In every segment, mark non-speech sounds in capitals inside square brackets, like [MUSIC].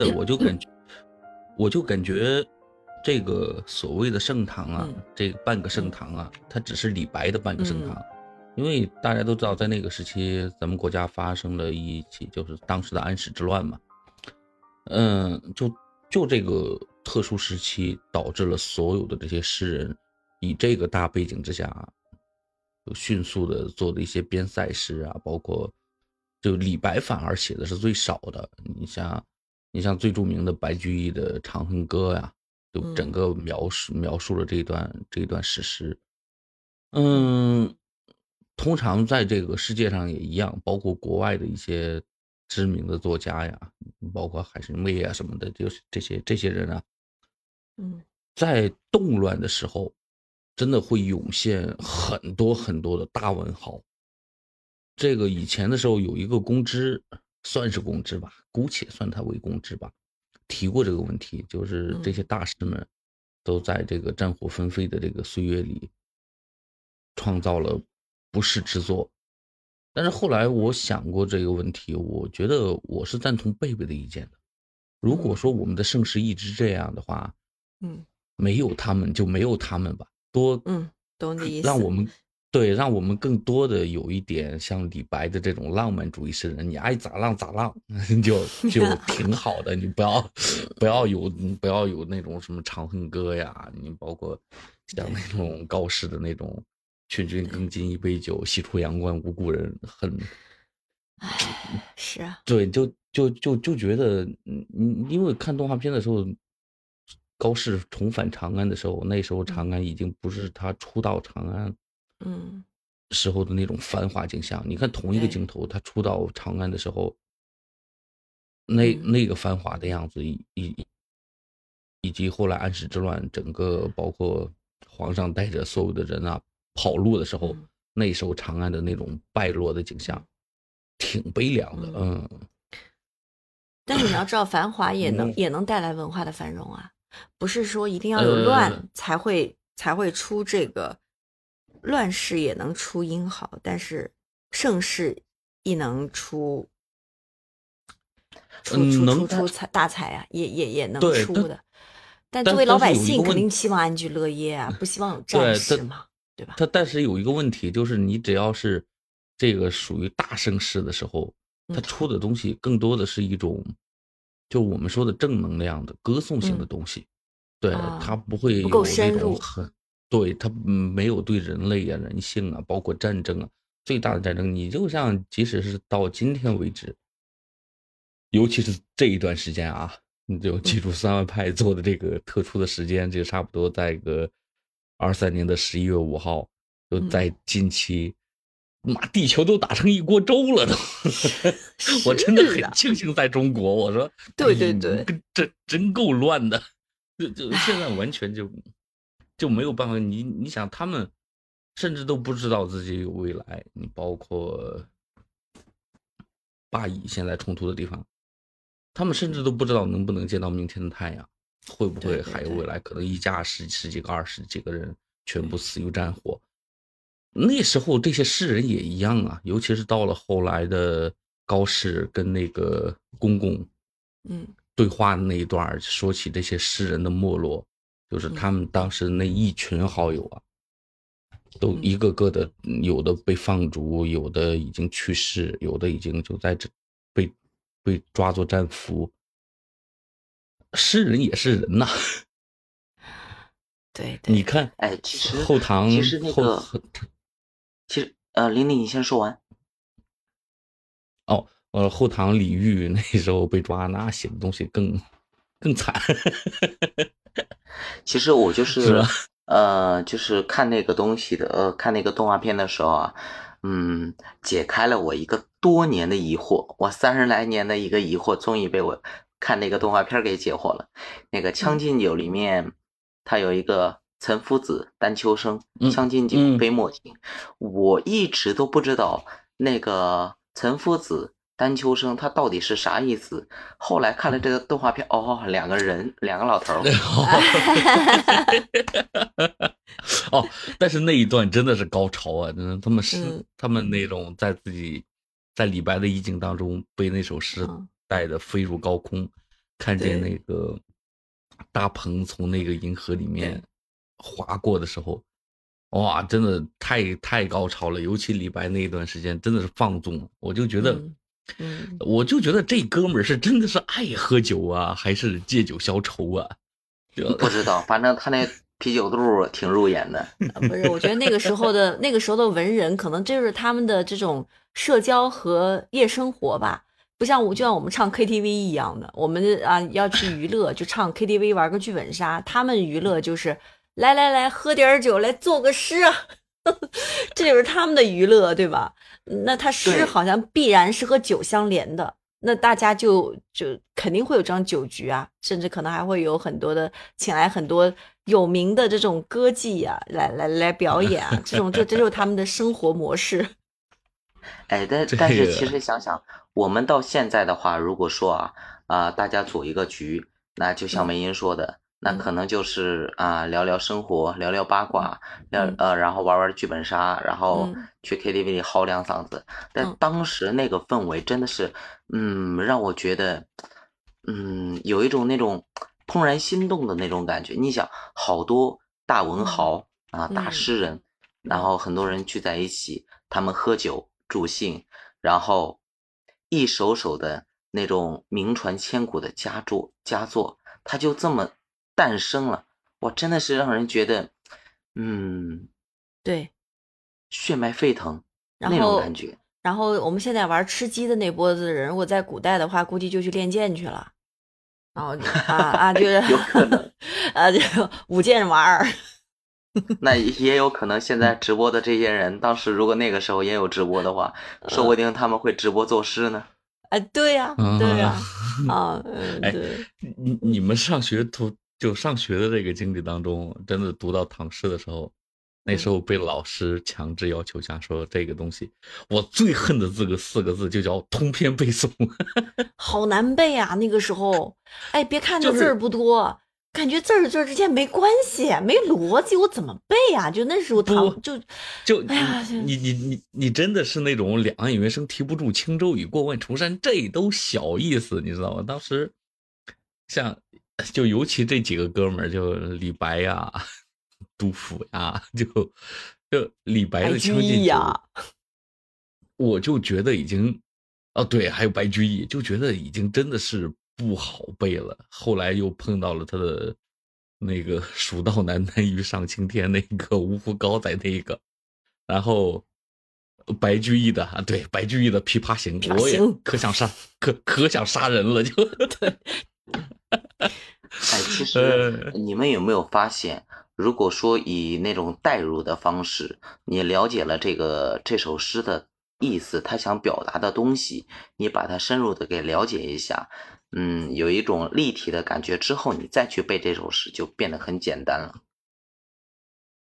呃，我就感觉，我就感觉，这个所谓的盛唐啊，这半个盛唐啊，它只是李白的半个盛唐，因为大家都知道，在那个时期，咱们国家发生了一起就是当时的安史之乱嘛，嗯，就就这个特殊时期，导致了所有的这些诗人，以这个大背景之下，迅速的做的一些边塞诗啊，包括，就李白反而写的是最少的，你像。你像最著名的白居易的《长恨歌》呀，就整个描述描述了这一段这一段史诗。嗯，通常在这个世界上也一样，包括国外的一些知名的作家呀，包括海参崴啊什么的，就是这些这些人啊，嗯，在动乱的时候，真的会涌现很多很多的大文豪。这个以前的时候有一个公知。算是公知吧，姑且算他为公知吧。提过这个问题，就是这些大师们都在这个战火纷飞的这个岁月里，创造了不世之作。但是后来我想过这个问题，我觉得我是赞同贝贝的意见的。如果说我们的盛世一直这样的话，嗯，没有他们就没有他们吧，多嗯，懂你意思，让我们。对，让我们更多的有一点像李白的这种浪漫主义诗人，你爱咋浪咋浪，[LAUGHS] 就就 [LAUGHS] 挺好的。你不要不要有不要有那种什么《长恨歌》呀，你包括像那种高适的那种“劝君更尽一杯酒，西出阳关无故人”，很，唉是啊，对，就就就就觉得，嗯，因为看动画片的时候，高适重返长安的时候，那时候长安已经不是他初到长安。嗯，时候的那种繁华景象，你看同一个镜头，他出到长安的时候，那那个繁华的样子，以以以及后来安史之乱，整个包括皇上带着所有的人啊跑路的时候，那时候长安的那种败落的景象，挺悲凉的。嗯，但是你要知道，繁华也能也能带来文化的繁荣啊，不是说一定要有乱才会才会出这个。乱世也能出英豪，但是盛世亦能出出出出大才啊，也也也能出的。但作为老百姓，肯定希望安居乐业啊，不希望有 [LAUGHS] 战事嘛，对吧？他但是有一个问题，就是你只要是这个属于大盛世的时候，他出的东西更多的是一种，就我们说的正能量的歌颂性的东西，对他不会有那种很。对他没有对人类啊、人性啊，包括战争啊，最大的战争，你就像即使是到今天为止，尤其是这一段时间啊，你就记住三万派做的这个特殊的时间，就差不多在个二三年的十一月五号，就在近期，妈，地球都打成一锅粥了都，[LAUGHS] 我真的很庆幸在中国。我说，对对对，这真够乱的，就就现在完全就。就没有办法，你你想，他们甚至都不知道自己有未来。你包括巴以现在冲突的地方，他们甚至都不知道能不能见到明天的太阳，会不会还有未来？可能一家十十几个、二十几个人全部死于战火。那时候这些诗人也一样啊，尤其是到了后来的高适跟那个公公，嗯，对话的那一段，说起这些诗人的没落。就是他们当时那一群好友啊，都一个个的，有的被放逐，有的已经去世，有的已经就在这被被抓作战俘。诗人也是人呐，对，[LAUGHS] 你看，哎，其实后唐，其实那个，其实呃，玲玲，你先说完。哦，呃，后唐李煜那时候被抓，那写的东西更更惨。其实我就 [LAUGHS] 是，呃，就是看那个东西的，呃，看那个动画片的时候啊，嗯，解开了我一个多年的疑惑，我三十来年的一个疑惑，终于被我看那个动画片给解惑了。那个《将进酒》里面，他有一个岑夫子、丹丘生，《将进酒》杯莫停，我一直都不知道那个岑夫子。丹秋生他到底是啥意思？后来看了这个动画片，哦，两个人，两个老头儿。[LAUGHS] 哦，但是那一段真的是高潮啊！真的，他们是他们那种在自己在李白的意境当中被那首诗带的飞入高空，看见那个大鹏从那个银河里面划过的时候，哇，真的太太高潮了。尤其李白那一段时间，真的是放纵，我就觉得，嗯，我就觉得这哥们儿是真的是爱喝酒啊，还是借酒消愁啊？不知道，反正他那。啤酒肚挺入眼的，[LAUGHS] 不是？我觉得那个时候的那个时候的文人，可能就是他们的这种社交和夜生活吧，不像我，就像我们唱 KTV 一样的，我们啊要去娱乐，就唱 KTV 玩个剧本杀。他们娱乐就是来来来，喝点酒，来作个诗啊，[LAUGHS] 这就是他们的娱乐，对吧？那他诗好像必然是和酒相连的。那大家就就肯定会有这样酒局啊，甚至可能还会有很多的请来很多有名的这种歌妓呀，来来来表演啊，这种这这就是他们的生活模式。[LAUGHS] 哎，但但是其实想想，我们到现在的话，如果说啊啊，大家组一个局，那就像梅英说的。那可能就是啊，聊聊生活，聊聊八卦，聊呃，然后玩玩剧本杀，然后去 KTV 里嚎两嗓子。但当时那个氛围真的是，嗯，让我觉得，嗯，有一种那种怦然心动的那种感觉。你想，好多大文豪啊，大诗人，然后很多人聚在一起，他们喝酒助兴，然后一首首的那种名传千古的佳作佳作，他就这么。诞生了，哇，真的是让人觉得，嗯，对，血脉沸腾那种感觉。然后我们现在玩吃鸡的那波子人，如果在古代的话，估计就去练剑去了。然后啊啊，就是 [LAUGHS] 有可能 [LAUGHS] 啊，就舞剑玩儿。那也有可能，现在直播的这些人，当时如果那个时候也有直播的话，说不定他们会直播作诗呢。哎，对呀，对呀，啊，[LAUGHS] 哎，你你们上学图。就上学的这个经历当中，真的读到唐诗的时候，那时候被老师强制要求下说这个东西，我最恨的这个四个字就叫通篇背诵，[LAUGHS] 好难背啊！那个时候，哎，别看那字儿不多，感觉字儿字儿之间没关系，没逻辑，我怎么背啊？就那时候唐就就哎呀，你你你你真的是那种两岸猿声啼不住，轻舟已过万重山，这都小意思，你知道吗？当时像。就尤其这几个哥们儿，就李白呀、杜甫呀，就就李白的《将进酒》，我就觉得已经，哦对，还有白居易，就觉得已经真的是不好背了。后来又碰到了他的那个“蜀道难，难于上青天”那个五湖高在那个，然后白居易的啊，对，白居易的《琵琶行》，我也可想杀，可可想杀人了，[LAUGHS] 就对。哎，其实你们有没有发现，如果说以那种代入的方式，你了解了这个这首诗的意思，他想表达的东西，你把它深入的给了解一下，嗯，有一种立体的感觉之后，你再去背这首诗就变得很简单了。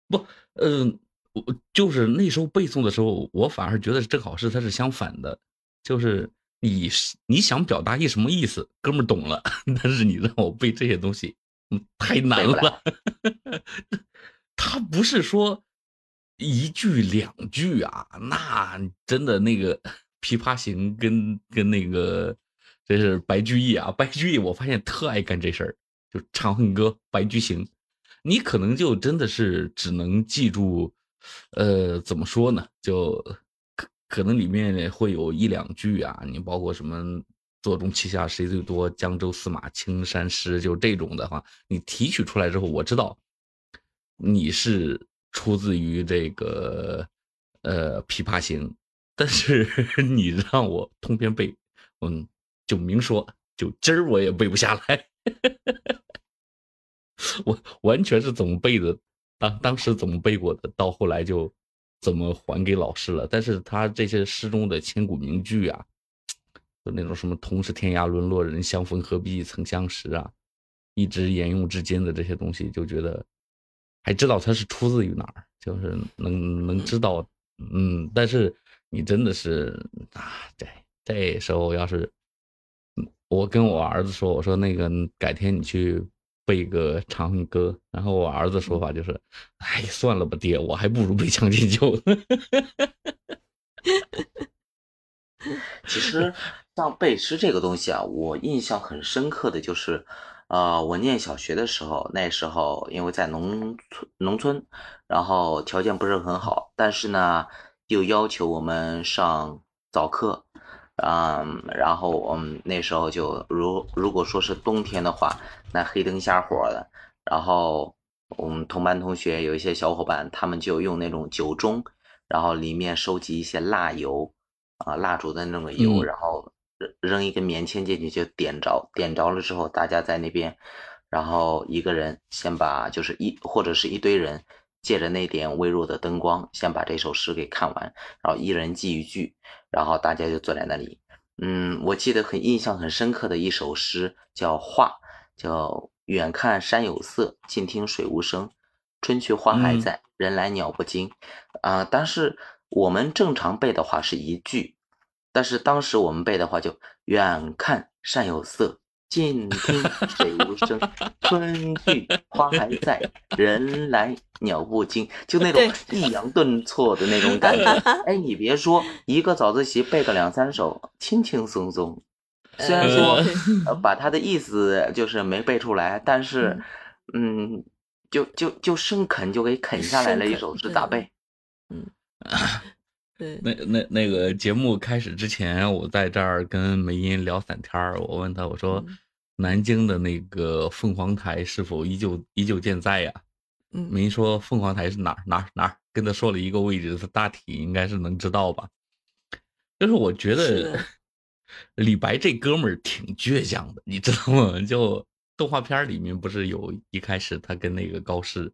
不，嗯，我就是那时候背诵的时候，我反而觉得正好是它是相反的，就是。你你想表达一什么意思，哥们儿懂了，[LAUGHS] 但是你让我背这些东西，嗯，太难了。[LAUGHS] 他不是说一句两句啊，那真的那个《琵琶行》跟跟那个这是白居易啊，白居易我发现特爱干这事儿，就《长恨歌》《白居行》，你可能就真的是只能记住，呃，怎么说呢，就。可能里面会有一两句啊，你包括什么“座中旗下谁最多”“江州司马青衫湿”，就这种的话，你提取出来之后，我知道你是出自于这个呃《琵琶行》，但是 [LAUGHS] 你让我通篇背，嗯，就明说，就今儿我也背不下来，[LAUGHS] 我完全是怎么背的，当当时怎么背过的，到后来就。怎么还给老师了？但是他这些诗中的千古名句啊，就那种什么“同是天涯沦落人，相逢何必曾相识”啊，一直沿用至今的这些东西，就觉得还知道它是出自于哪儿，就是能能知道，嗯。但是你真的是啊，这这时候要是我跟我儿子说，我说那个改天你去。背个长恨歌，然后我儿子说法就是：“哎，算了吧，爹，我还不如背《将进酒》。[LAUGHS] ”其实，像背诗这个东西啊，我印象很深刻的就是，呃，我念小学的时候，那时候因为在农村，农村，然后条件不是很好，但是呢，又要求我们上早课，嗯，然后我们那时候就如如果说是冬天的话，那黑灯瞎火的，然后我们同班同学有一些小伙伴，他们就用那种酒盅，然后里面收集一些蜡油，啊，蜡烛的那种油，然后。扔一根棉签进去就点着，点着了之后，大家在那边，然后一个人先把就是一或者是一堆人借着那点微弱的灯光，先把这首诗给看完，然后一人记一句，然后大家就坐在那里。嗯，我记得很印象很深刻的一首诗叫《画》，叫远看山有色，近听水无声，春去花还在，人来鸟不惊。啊，但是我们正常背的话是一句。但是当时我们背的话，就远看山有色，近听水无声，[LAUGHS] 春去花还在，人来鸟不惊，就那种抑扬顿挫的那种感觉。[LAUGHS] 哎，你别说，一个早自习背个两三首，轻轻松松。虽然说把他的意思就是没背出来，但是，嗯，就就就生啃就给啃下来了一首是，咋背？嗯。[LAUGHS] 对，那那那个节目开始之前，我在这儿跟梅音聊散天儿。我问他，我说：“南京的那个凤凰台是否依旧依旧健在呀？”嗯，没说：“凤凰台是哪儿哪儿哪儿？”跟他说了一个位置，他大体应该是能知道吧。就是我觉得 [LAUGHS] 李白这哥们儿挺倔强的，你知道吗？就动画片里面不是有一开始他跟那个高适。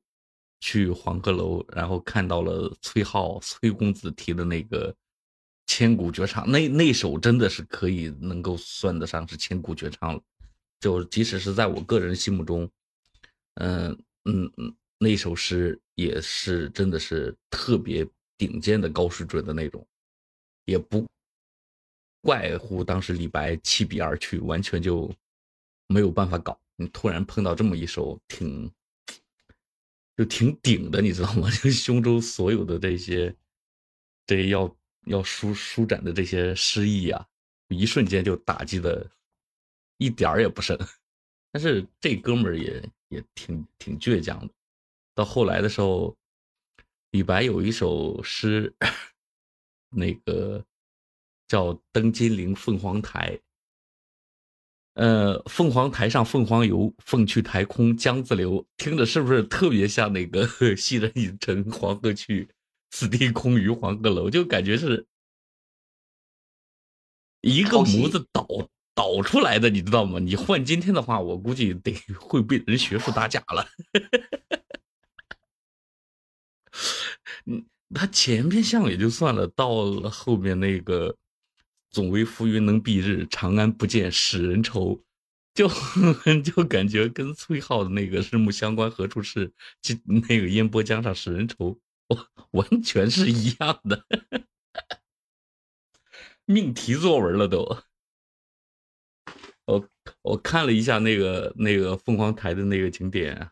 去黄鹤楼，然后看到了崔颢、崔公子提的那个千古绝唱，那那首真的是可以能够算得上是千古绝唱了。就即使是在我个人心目中，嗯嗯嗯，那首诗也是真的是特别顶尖的高水准的那种，也不怪乎当时李白弃笔而去，完全就没有办法搞。你突然碰到这么一首挺。就挺顶的，你知道吗？[LAUGHS] 就胸中所有的这些，这要要舒舒展的这些诗意啊，一瞬间就打击的，一点儿也不剩。但是这哥们儿也也挺挺倔强的。到后来的时候，李白有一首诗，那个叫《登金陵凤凰台》。呃，凤凰台上凤凰游，凤去台空江自流，听着是不是特别像那个“昔人已乘黄鹤去，此地空余黄鹤楼”？就感觉是一个模子导导出来的，你知道吗？你换今天的话，我估计得会被人学术打假了。[LAUGHS] 嗯，他前面像也就算了，到了后面那个。总为浮云能蔽日，长安不见使人愁。就 [LAUGHS] 就感觉跟崔颢的那个“日暮乡关何处是”就那个“烟波江上使人愁”完全是一样的，[LAUGHS] 命题作文了都。我我看了一下那个那个凤凰台的那个景点，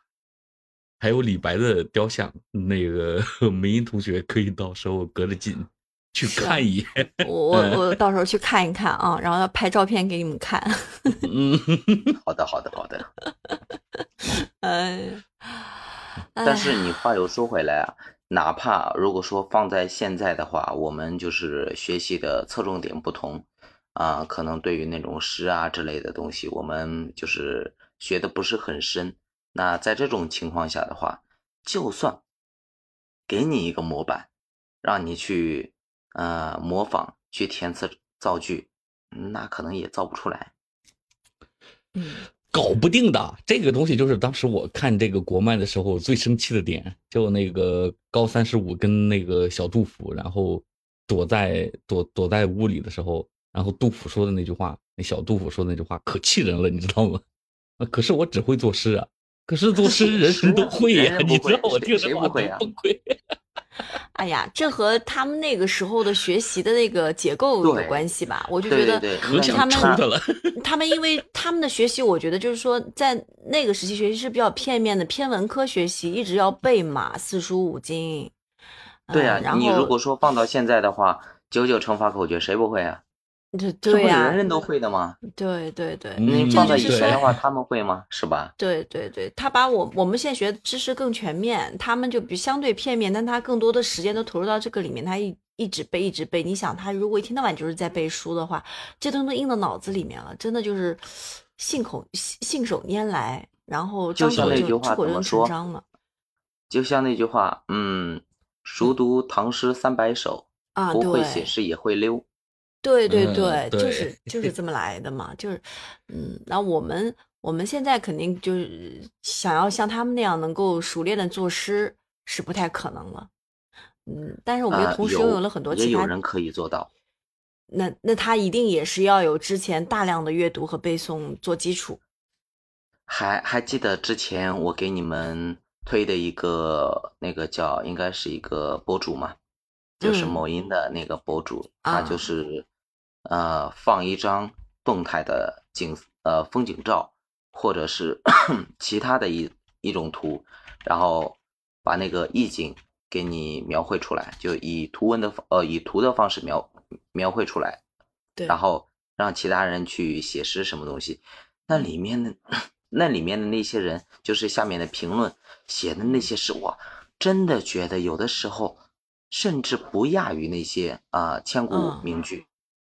还有李白的雕像，那个 [LAUGHS] 梅英同学可以到时候隔着近。去看一眼，我 [LAUGHS] 我我到时候去看一看啊，然后要拍照片给你们看。嗯，好的好的好的。[LAUGHS] 哎，但是你话又说回来啊，哪怕如果说放在现在的话，我们就是学习的侧重点不同啊，可能对于那种诗啊之类的东西，我们就是学的不是很深。那在这种情况下的话，就算给你一个模板，让你去。呃，模仿去填词造句，那可能也造不出来。嗯，搞不定的这个东西，就是当时我看这个国漫的时候最生气的点，就那个高三十五跟那个小杜甫，然后躲在躲躲在屋里的时候，然后杜甫说的那句话，那小杜甫说的那句话可气人了，你知道吗？啊，[LAUGHS] 可是我只会作诗啊，可是作诗 [LAUGHS] 人人都会呀，你知道我听着话崩溃。[LAUGHS] 哎呀，这和他们那个时候的学习的那个结构有关系吧？我就觉得他们他们因为他们的学习，我觉得就是说在那个时期学习是比较片面的，偏文科学习，一直要背嘛，四书五经。对啊，你如果说放到现在的话，九九乘法口诀谁不会啊？对对呀，人人都会的吗？对对对，你放在以前的话，他们会吗？是吧？对对对，他把我我们现在学的知识更全面，他们就比相对片面，但他更多的时间都投入到这个里面，他一一直背一直背。你想，他如果一天到晚就是在背书的话，这东西印到脑子里面了，真的就是信口信手拈来，然后就像那句话怎么说？就像那句话，嗯，熟读唐诗三百首，啊，不会写诗也会溜。对对对，就是就是这么来的嘛，就是，嗯，那我们我们现在肯定就是想要像他们那样能够熟练的作诗是不太可能了，嗯，但是我们又同时拥有了很多其他，也有人可以做到。那那他一定也是要有之前大量的阅读和背诵做基础。还还记得之前我给你们推的一个那个叫应该是一个博主嘛？就是某音的那个博主，他就是，呃，放一张动态的景呃风景照，或者是 [COUGHS] 其他的一一种图，然后把那个意境给你描绘出来，就以图文的呃以图的方式描描绘出来，对，然后让其他人去写诗什么东西，那里面的那里面的那些人，就是下面的评论写的那些诗，我真的觉得有的时候。甚至不亚于那些啊千古名句，